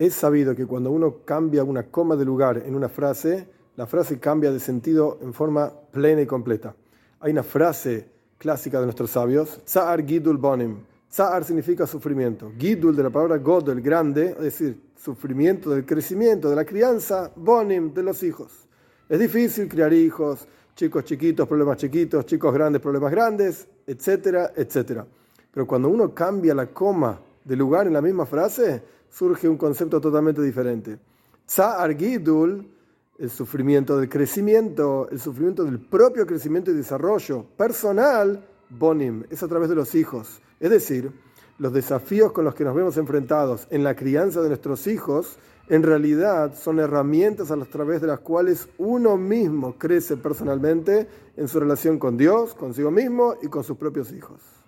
Es sabido que cuando uno cambia una coma de lugar en una frase, la frase cambia de sentido en forma plena y completa. Hay una frase clásica de nuestros sabios, Tsar Gidul Bonim. Tsar significa sufrimiento. Gidul de la palabra Godel, grande, es decir, sufrimiento del crecimiento, de la crianza, Bonim, de los hijos. Es difícil criar hijos, chicos chiquitos, problemas chiquitos, chicos grandes, problemas grandes, etcétera, etcétera. Pero cuando uno cambia la coma de lugar en la misma frase, surge un concepto totalmente diferente. Tsar Gidul, el sufrimiento del crecimiento, el sufrimiento del propio crecimiento y desarrollo personal, Bonim, es a través de los hijos. Es decir, los desafíos con los que nos vemos enfrentados en la crianza de nuestros hijos, en realidad son herramientas a través de las cuales uno mismo crece personalmente en su relación con Dios, consigo mismo y con sus propios hijos.